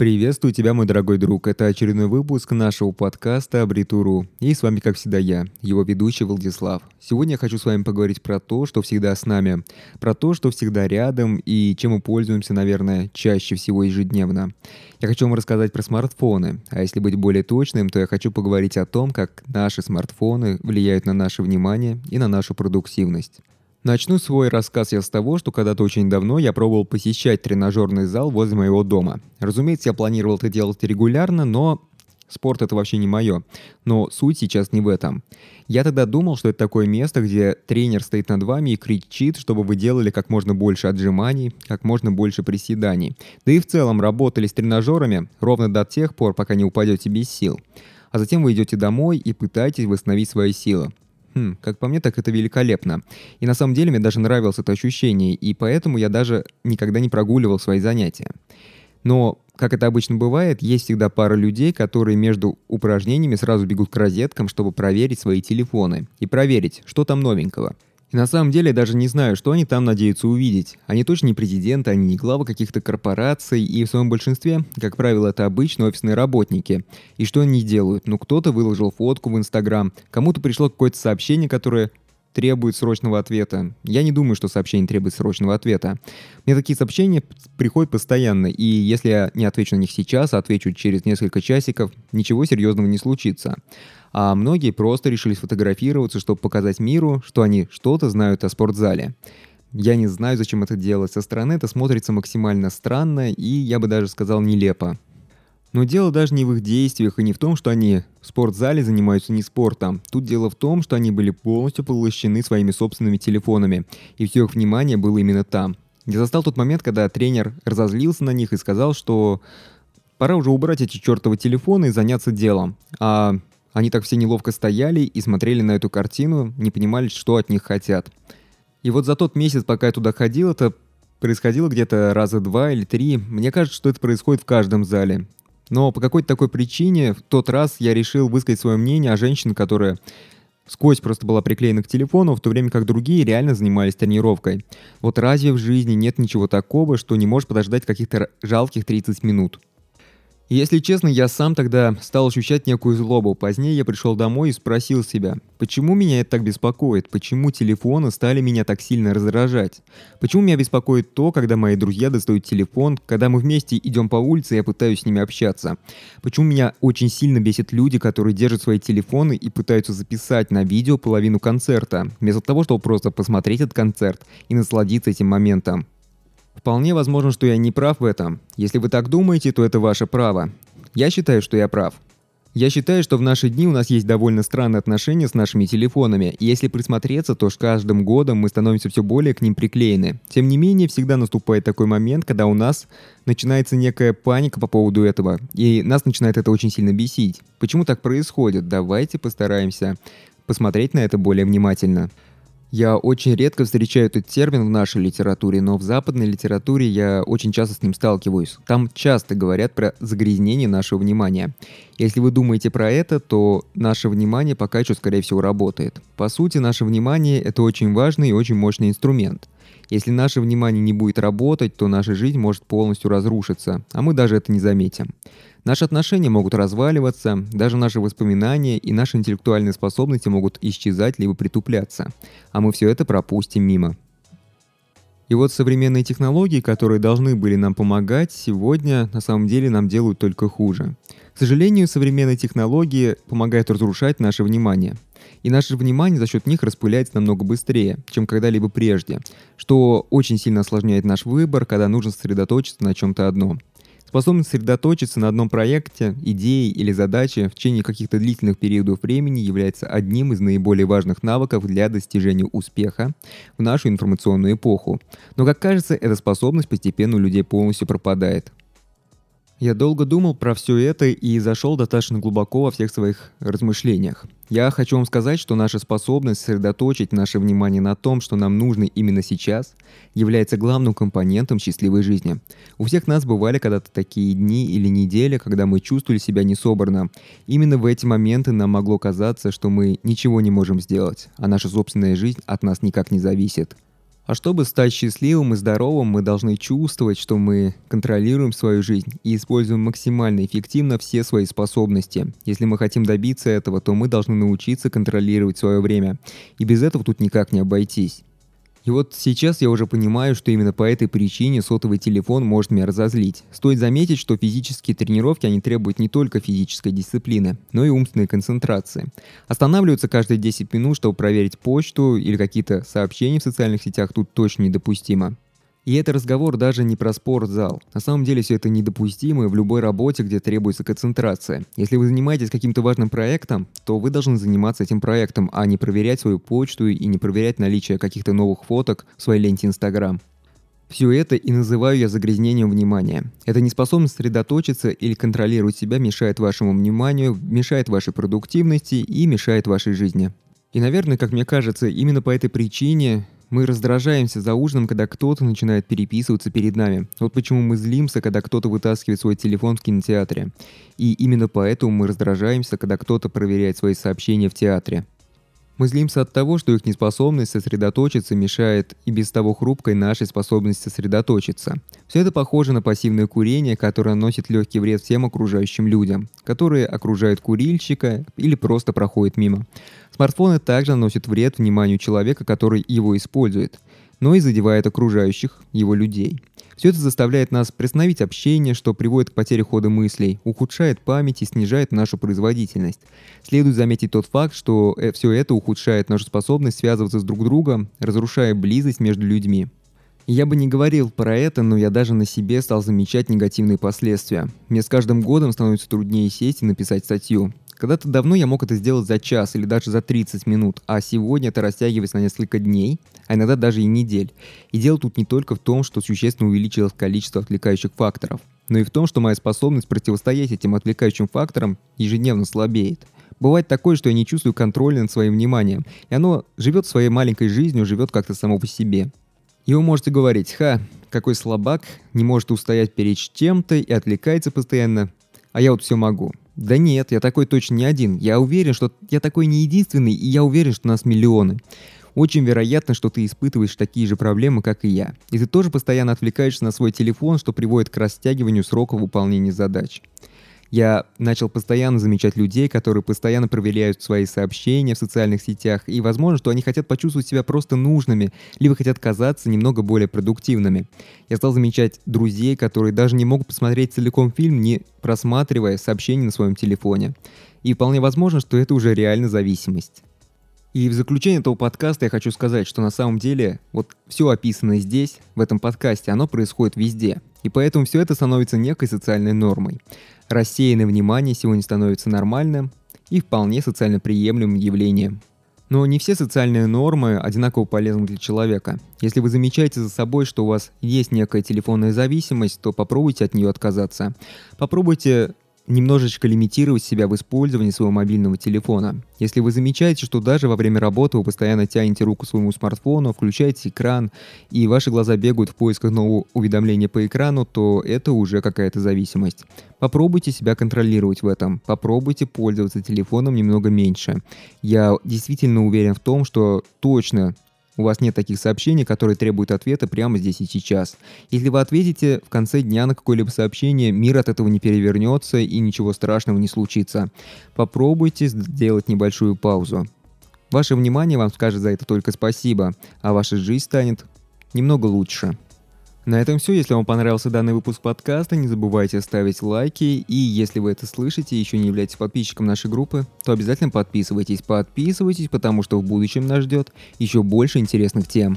Приветствую тебя, мой дорогой друг. Это очередной выпуск нашего подкаста «Абритуру». И с вами, как всегда, я, его ведущий Владислав. Сегодня я хочу с вами поговорить про то, что всегда с нами, про то, что всегда рядом и чем мы пользуемся, наверное, чаще всего ежедневно. Я хочу вам рассказать про смартфоны, а если быть более точным, то я хочу поговорить о том, как наши смартфоны влияют на наше внимание и на нашу продуктивность. Начну свой рассказ я с того, что когда-то очень давно я пробовал посещать тренажерный зал возле моего дома. Разумеется, я планировал это делать регулярно, но спорт это вообще не мое. Но суть сейчас не в этом. Я тогда думал, что это такое место, где тренер стоит над вами и кричит, чтобы вы делали как можно больше отжиманий, как можно больше приседаний. Да и в целом работали с тренажерами ровно до тех пор, пока не упадете без сил. А затем вы идете домой и пытаетесь восстановить свои силы. Хм, как по мне, так это великолепно. И на самом деле мне даже нравилось это ощущение, и поэтому я даже никогда не прогуливал свои занятия. Но, как это обычно бывает, есть всегда пара людей, которые между упражнениями сразу бегут к розеткам, чтобы проверить свои телефоны и проверить, что там новенького – и на самом деле я даже не знаю, что они там надеются увидеть. Они точно не президенты, они не главы каких-то корпораций, и в своем большинстве, как правило, это обычные офисные работники. И что они делают? Ну, кто-то выложил фотку в Инстаграм, кому-то пришло какое-то сообщение, которое требует срочного ответа. Я не думаю, что сообщение требует срочного ответа. Мне такие сообщения приходят постоянно, и если я не отвечу на них сейчас, а отвечу через несколько часиков, ничего серьезного не случится а многие просто решили сфотографироваться, чтобы показать миру, что они что-то знают о спортзале. Я не знаю, зачем это делать. Со стороны это смотрится максимально странно и, я бы даже сказал, нелепо. Но дело даже не в их действиях и не в том, что они в спортзале занимаются не спортом. Тут дело в том, что они были полностью поглощены своими собственными телефонами, и все их внимание было именно там. Я застал тот момент, когда тренер разозлился на них и сказал, что пора уже убрать эти чертовы телефоны и заняться делом. А они так все неловко стояли и смотрели на эту картину, не понимали, что от них хотят. И вот за тот месяц, пока я туда ходил, это происходило где-то раза два или три. Мне кажется, что это происходит в каждом зале. Но по какой-то такой причине в тот раз я решил высказать свое мнение о женщине, которая сквозь просто была приклеена к телефону, в то время как другие реально занимались тренировкой. Вот разве в жизни нет ничего такого, что не можешь подождать каких-то жалких 30 минут? Если честно, я сам тогда стал ощущать некую злобу. Позднее я пришел домой и спросил себя, почему меня это так беспокоит, почему телефоны стали меня так сильно раздражать, почему меня беспокоит то, когда мои друзья достают телефон, когда мы вместе идем по улице, я пытаюсь с ними общаться, почему меня очень сильно бесит люди, которые держат свои телефоны и пытаются записать на видео половину концерта, вместо того, чтобы просто посмотреть этот концерт и насладиться этим моментом. Вполне возможно, что я не прав в этом. Если вы так думаете, то это ваше право. Я считаю, что я прав. Я считаю, что в наши дни у нас есть довольно странные отношения с нашими телефонами, и если присмотреться, то с каждым годом мы становимся все более к ним приклеены. Тем не менее, всегда наступает такой момент, когда у нас начинается некая паника по поводу этого, и нас начинает это очень сильно бесить. Почему так происходит? Давайте постараемся посмотреть на это более внимательно. Я очень редко встречаю этот термин в нашей литературе, но в западной литературе я очень часто с ним сталкиваюсь. Там часто говорят про загрязнение нашего внимания. Если вы думаете про это, то наше внимание пока еще, скорее всего, работает. По сути, наше внимание — это очень важный и очень мощный инструмент. Если наше внимание не будет работать, то наша жизнь может полностью разрушиться, а мы даже это не заметим. Наши отношения могут разваливаться, даже наши воспоминания и наши интеллектуальные способности могут исчезать либо притупляться, а мы все это пропустим мимо. И вот современные технологии, которые должны были нам помогать, сегодня на самом деле нам делают только хуже. К сожалению, современные технологии помогают разрушать наше внимание. И наше внимание за счет них распыляется намного быстрее, чем когда-либо прежде, что очень сильно осложняет наш выбор, когда нужно сосредоточиться на чем-то одном – Способность сосредоточиться на одном проекте, идее или задаче в течение каких-то длительных периодов времени является одним из наиболее важных навыков для достижения успеха в нашу информационную эпоху. Но, как кажется, эта способность постепенно у людей полностью пропадает. Я долго думал про все это и зашел достаточно глубоко во всех своих размышлениях. Я хочу вам сказать, что наша способность сосредоточить наше внимание на том, что нам нужно именно сейчас, является главным компонентом счастливой жизни. У всех нас бывали когда-то такие дни или недели, когда мы чувствовали себя несобранно. Именно в эти моменты нам могло казаться, что мы ничего не можем сделать, а наша собственная жизнь от нас никак не зависит. А чтобы стать счастливым и здоровым, мы должны чувствовать, что мы контролируем свою жизнь и используем максимально эффективно все свои способности. Если мы хотим добиться этого, то мы должны научиться контролировать свое время. И без этого тут никак не обойтись. И вот сейчас я уже понимаю, что именно по этой причине сотовый телефон может меня разозлить. Стоит заметить, что физические тренировки, они требуют не только физической дисциплины, но и умственной концентрации. Останавливаться каждые 10 минут, чтобы проверить почту или какие-то сообщения в социальных сетях тут точно недопустимо. И это разговор даже не про спортзал. На самом деле все это недопустимо в любой работе, где требуется концентрация. Если вы занимаетесь каким-то важным проектом, то вы должны заниматься этим проектом, а не проверять свою почту и не проверять наличие каких-то новых фоток в своей ленте Инстаграм. Все это и называю я загрязнением внимания. Это неспособность сосредоточиться или контролировать себя мешает вашему вниманию, мешает вашей продуктивности и мешает вашей жизни. И, наверное, как мне кажется, именно по этой причине мы раздражаемся за ужином, когда кто-то начинает переписываться перед нами. Вот почему мы злимся, когда кто-то вытаскивает свой телефон в кинотеатре. И именно поэтому мы раздражаемся, когда кто-то проверяет свои сообщения в театре. Мы злимся от того, что их неспособность сосредоточиться мешает и без того хрупкой нашей способности сосредоточиться. Все это похоже на пассивное курение, которое носит легкий вред всем окружающим людям, которые окружают курильщика или просто проходят мимо. Смартфоны также наносят вред вниманию человека, который его использует, но и задевает окружающих его людей. Все это заставляет нас приостановить общение, что приводит к потере хода мыслей, ухудшает память и снижает нашу производительность. Следует заметить тот факт, что э, все это ухудшает нашу способность связываться с друг другом, разрушая близость между людьми. Я бы не говорил про это, но я даже на себе стал замечать негативные последствия. Мне с каждым годом становится труднее сесть и написать статью. Когда-то давно я мог это сделать за час или даже за 30 минут, а сегодня это растягивается на несколько дней, а иногда даже и недель. И дело тут не только в том, что существенно увеличилось количество отвлекающих факторов, но и в том, что моя способность противостоять этим отвлекающим факторам ежедневно слабеет. Бывает такое, что я не чувствую контроля над своим вниманием, и оно живет своей маленькой жизнью, живет как-то само по себе. И вы можете говорить, ха, какой слабак, не может устоять перед чем-то и отвлекается постоянно, а я вот все могу. Да нет, я такой точно не один. Я уверен, что я такой не единственный, и я уверен, что нас миллионы. Очень вероятно, что ты испытываешь такие же проблемы, как и я. И ты тоже постоянно отвлекаешься на свой телефон, что приводит к растягиванию срока выполнения задач. Я начал постоянно замечать людей, которые постоянно проверяют свои сообщения в социальных сетях, и возможно, что они хотят почувствовать себя просто нужными, либо хотят казаться немного более продуктивными. Я стал замечать друзей, которые даже не могут посмотреть целиком фильм, не просматривая сообщения на своем телефоне. И вполне возможно, что это уже реально зависимость. И в заключение этого подкаста я хочу сказать, что на самом деле вот все описанное здесь, в этом подкасте, оно происходит везде. И поэтому все это становится некой социальной нормой. Рассеянное внимание сегодня становится нормальным и вполне социально приемлемым явлением. Но не все социальные нормы одинаково полезны для человека. Если вы замечаете за собой, что у вас есть некая телефонная зависимость, то попробуйте от нее отказаться. Попробуйте немножечко лимитировать себя в использовании своего мобильного телефона. Если вы замечаете, что даже во время работы вы постоянно тянете руку своему смартфону, включаете экран, и ваши глаза бегают в поисках нового уведомления по экрану, то это уже какая-то зависимость. Попробуйте себя контролировать в этом. Попробуйте пользоваться телефоном немного меньше. Я действительно уверен в том, что точно у вас нет таких сообщений, которые требуют ответа прямо здесь и сейчас. Если вы ответите в конце дня на какое-либо сообщение, мир от этого не перевернется и ничего страшного не случится. Попробуйте сделать небольшую паузу. Ваше внимание вам скажет за это только спасибо, а ваша жизнь станет немного лучше. На этом все. Если вам понравился данный выпуск подкаста, не забывайте ставить лайки. И если вы это слышите и еще не являетесь подписчиком нашей группы, то обязательно подписывайтесь. Подписывайтесь, потому что в будущем нас ждет еще больше интересных тем.